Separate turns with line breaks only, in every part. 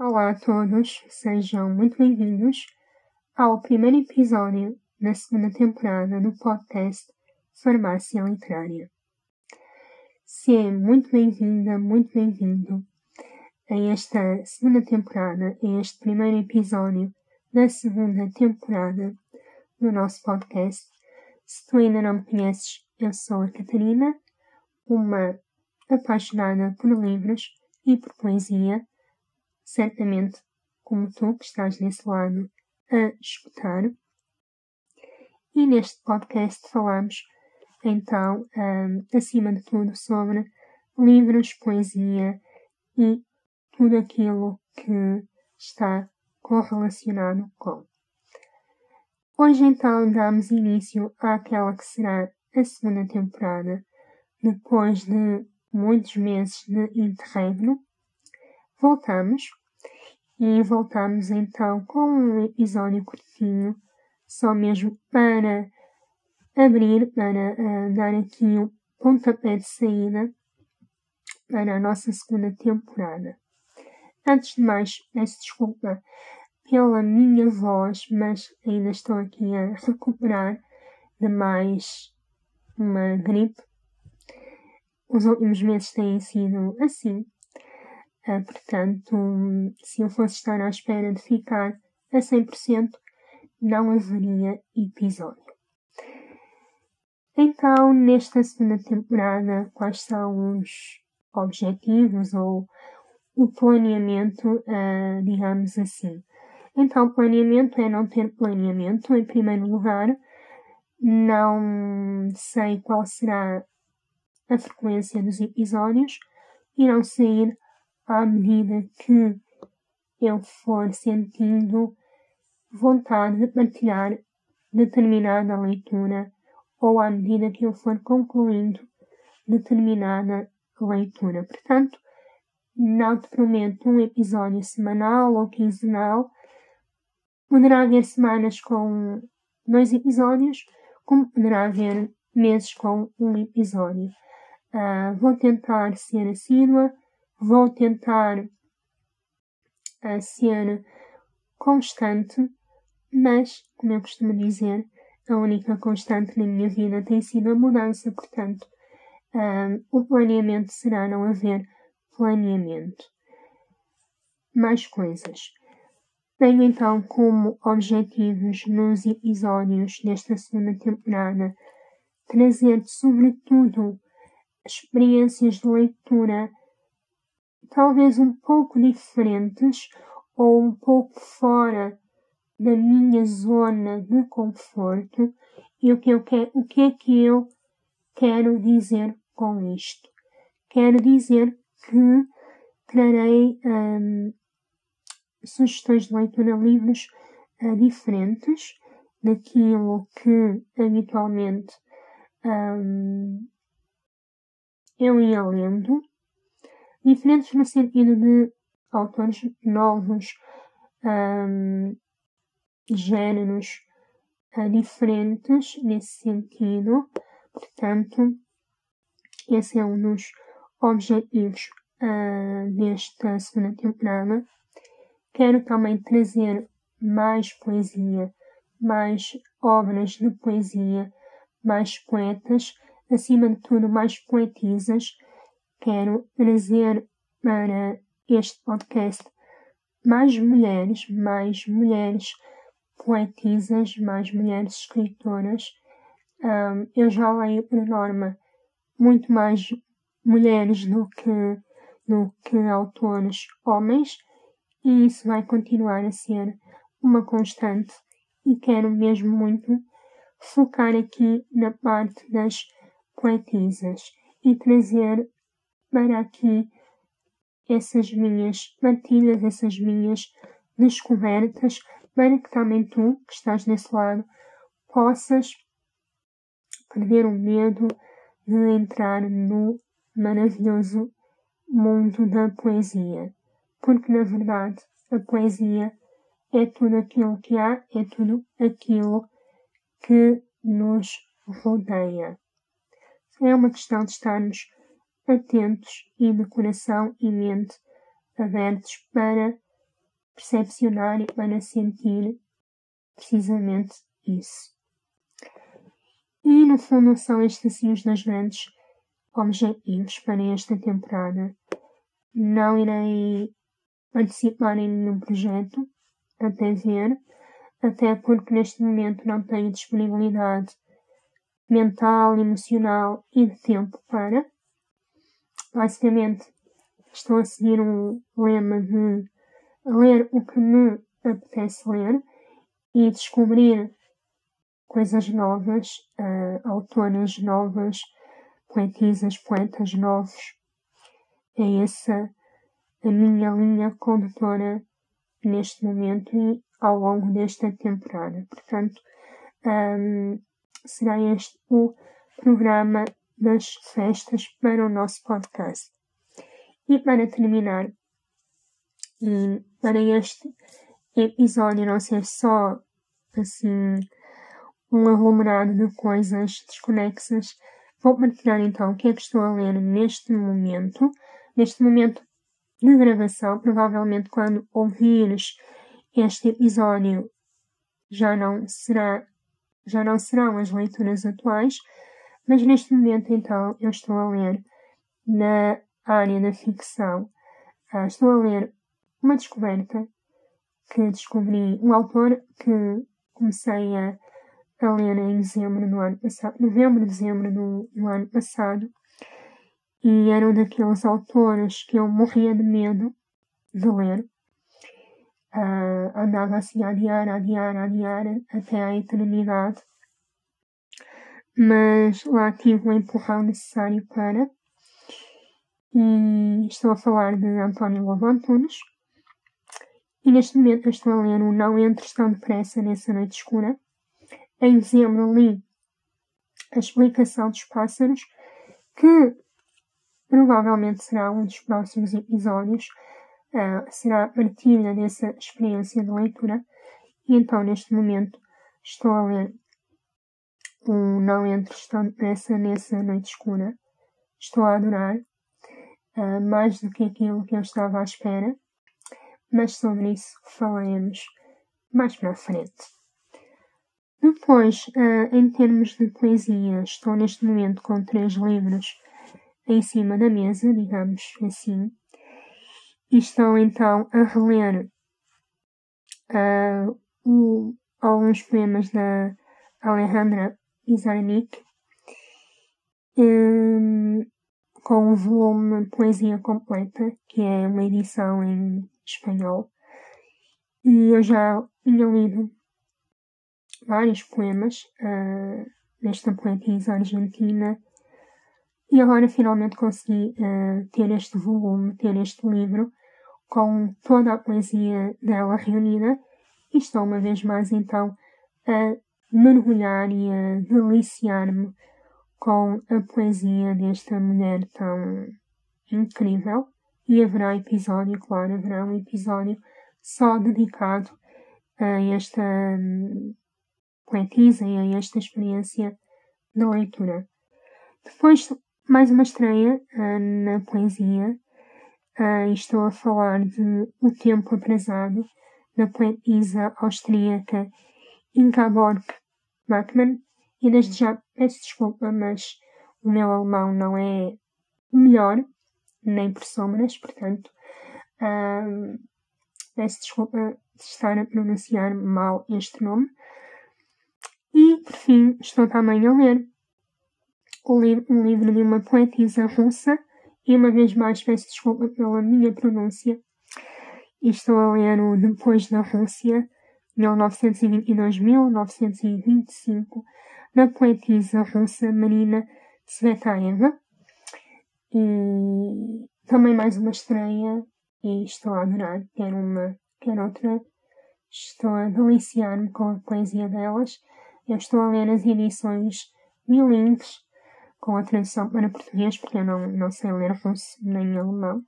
Olá a todos, sejam muito bem-vindos ao primeiro episódio da segunda temporada do podcast Farmácia Literária. Seja muito bem-vinda, muito bem-vindo a esta segunda temporada, a este primeiro episódio da segunda temporada do nosso podcast. Se tu ainda não me conheces, eu sou a Catarina, uma apaixonada por livros e por poesia, certamente como tu que estás nesse lado a escutar. E neste podcast falamos então, um, acima de tudo, sobre livros, poesia e tudo aquilo que está correlacionado com. Hoje então damos início àquela que será a segunda temporada, depois de muitos meses de interregno. Voltamos e voltamos então com um episódio curtinho, só mesmo para abrir, para uh, dar aqui o um pontapé de saída para a nossa segunda temporada. Antes de mais, peço desculpa pela minha voz, mas ainda estou aqui a recuperar de mais uma gripe. Os últimos meses têm sido assim. Portanto, se eu fosse estar à espera de ficar a 100%, não haveria episódio. Então, nesta segunda temporada, quais são os objetivos ou o planeamento, uh, digamos assim? Então, planeamento é não ter planeamento, em primeiro lugar. Não sei qual será a frequência dos episódios não sair à medida que eu for sentindo vontade de partilhar determinada leitura ou à medida que eu for concluindo determinada leitura. Portanto, não te prometo um episódio semanal ou quinzenal, Poderá haver semanas com dois episódios, como poderá haver meses com um episódio. Uh, vou tentar ser assídua, vou tentar uh, ser constante, mas, como eu costumo dizer, a única constante na minha vida tem sido a mudança, portanto, uh, o planeamento será não haver planeamento. Mais coisas. Tenho então como objetivos nos episódios desta segunda temporada trazer sobretudo experiências de leitura talvez um pouco diferentes ou um pouco fora da minha zona de conforto e o que, eu quero, o que é que eu quero dizer com isto? Quero dizer que trarei um, sugestões de leitura livros uh, diferentes daquilo que habitualmente um, eu ia lendo, diferentes no sentido de autores novos, um, géneros uh, diferentes nesse sentido. Portanto, esse é um dos objetivos uh, desta segunda temporada. Quero também trazer mais poesia, mais obras de poesia, mais poetas, acima de tudo, mais poetisas. Quero trazer para este podcast mais mulheres, mais mulheres poetisas, mais mulheres escritoras. Um, eu já leio, por norma, muito mais mulheres do que, do que autores homens, e isso vai continuar a ser uma constante e quero mesmo muito focar aqui na parte das poetisas e trazer para aqui essas minhas partilhas, essas minhas descobertas, para que também tu, que estás desse lado, possas perder o medo de entrar no maravilhoso mundo da poesia porque na verdade a poesia é tudo aquilo que há, é tudo aquilo que nos rodeia. É uma questão de estarmos atentos e de coração e mente abertos para percepcionar e para sentir precisamente isso. E no fundo são estes assim os dois grandes objetivos para esta temporada. Não irei participar em nenhum projeto até ver, até porque neste momento não tenho disponibilidade mental, emocional e de tempo para. Basicamente, estou a seguir um lema de ler o que me apetece ler e descobrir coisas novas, uh, autoras novas, poetisas, poetas novos. É essa a minha linha condutora neste momento e ao longo desta temporada. Portanto, um, será este o programa das festas para o nosso podcast. E para terminar, e para este episódio não ser só assim um aglomerado de coisas desconexas, vou partilhar então o que é que estou a ler neste momento. Neste momento de gravação, provavelmente quando ouvires este episódio já não será já não serão as leituras atuais, mas neste momento então eu estou a ler na área da ficção. Ah, estou a ler uma descoberta que descobri, um autor que comecei a, a ler em dezembro do ano passado, novembro, dezembro do, do ano passado, e era um daqueles autores que eu morria de medo de ler. Uh, andava assim a adiar, a adiar, a adiar até à eternidade. Mas lá tive o empurrão necessário para. E estou a falar de António Lobo Antunes. E neste momento eu estou a ler o Não Entres Tão Depressa Nessa Noite Escura. Em dezembro li A Explicação dos Pássaros, que provavelmente será um dos próximos episódios, uh, será a partilha dessa experiência de leitura. E então, neste momento, estou a ler o Não Entres Tão Depressa Nessa Noite Escura. Estou a adorar, uh, mais do que aquilo que eu estava à espera mas sobre isso falaremos mais para a frente. Depois, uh, em termos de poesia, estou neste momento com três livros em cima da mesa, digamos assim, e estou então a reler uh, o, alguns poemas da Alejandra Pizarnik um, com o volume Poesia Completa, que é uma edição em espanhol. E eu já tinha lido vários poemas uh, desta poetisa argentina e agora finalmente consegui uh, ter este volume, ter este livro com toda a poesia dela reunida e estou uma vez mais então a mergulhar e a deliciar-me com a poesia desta mulher tão incrível e haverá episódio, claro, haverá um episódio só dedicado a esta um, poetisa e a esta experiência da leitura. Depois, mais uma estreia uh, na poesia. Uh, estou a falar de O Tempo Atrasado, da poetisa austríaca Ingeborg Bachmann. E desde já peço desculpa, mas o meu alemão não é o melhor, nem por sombras, portanto, peço desculpa de estar a pronunciar mal este nome. E, por fim, estou também a ler li um livro de uma poetisa russa, e uma vez mais peço desculpa pela minha pronúncia. E estou a ler o Depois da Rússia, 1922-1925, da poetisa russa Marina Tsvetaeva. E também mais uma estreia e estou a adorar. Quer uma, quer outra. Estou a deliciar-me com a poesia delas. Eu estou a ler as edições bilingues com a tradução para português, porque eu não, não sei ler russo nem alemão.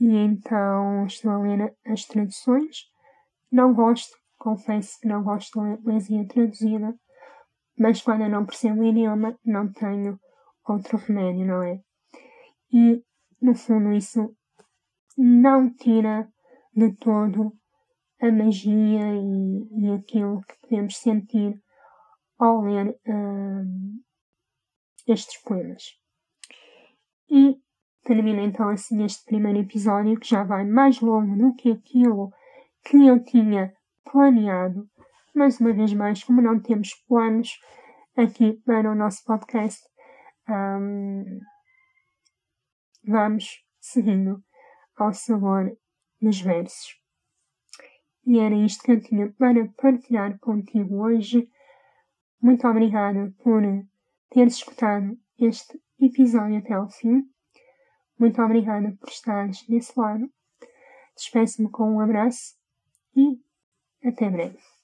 E então estou a ler as traduções. Não gosto, confesso que não gosto de ler poesia traduzida, mas quando eu não percebo o idioma, não tenho outro remédio, não é? E, no fundo, isso não tira de todo a magia e, e aquilo que podemos sentir ao ler um, estes poemas. E termina então assim este primeiro episódio que já vai mais longo do que aquilo que eu tinha planeado. Mas uma vez mais, como não temos planos aqui para o nosso podcast, um, vamos seguindo ao sabor dos versos. E era isto que eu tinha para partilhar contigo hoje. Muito obrigada por teres escutado este episódio até ao fim. Muito obrigada por estares desse lado. Despeço-me com um abraço e até breve.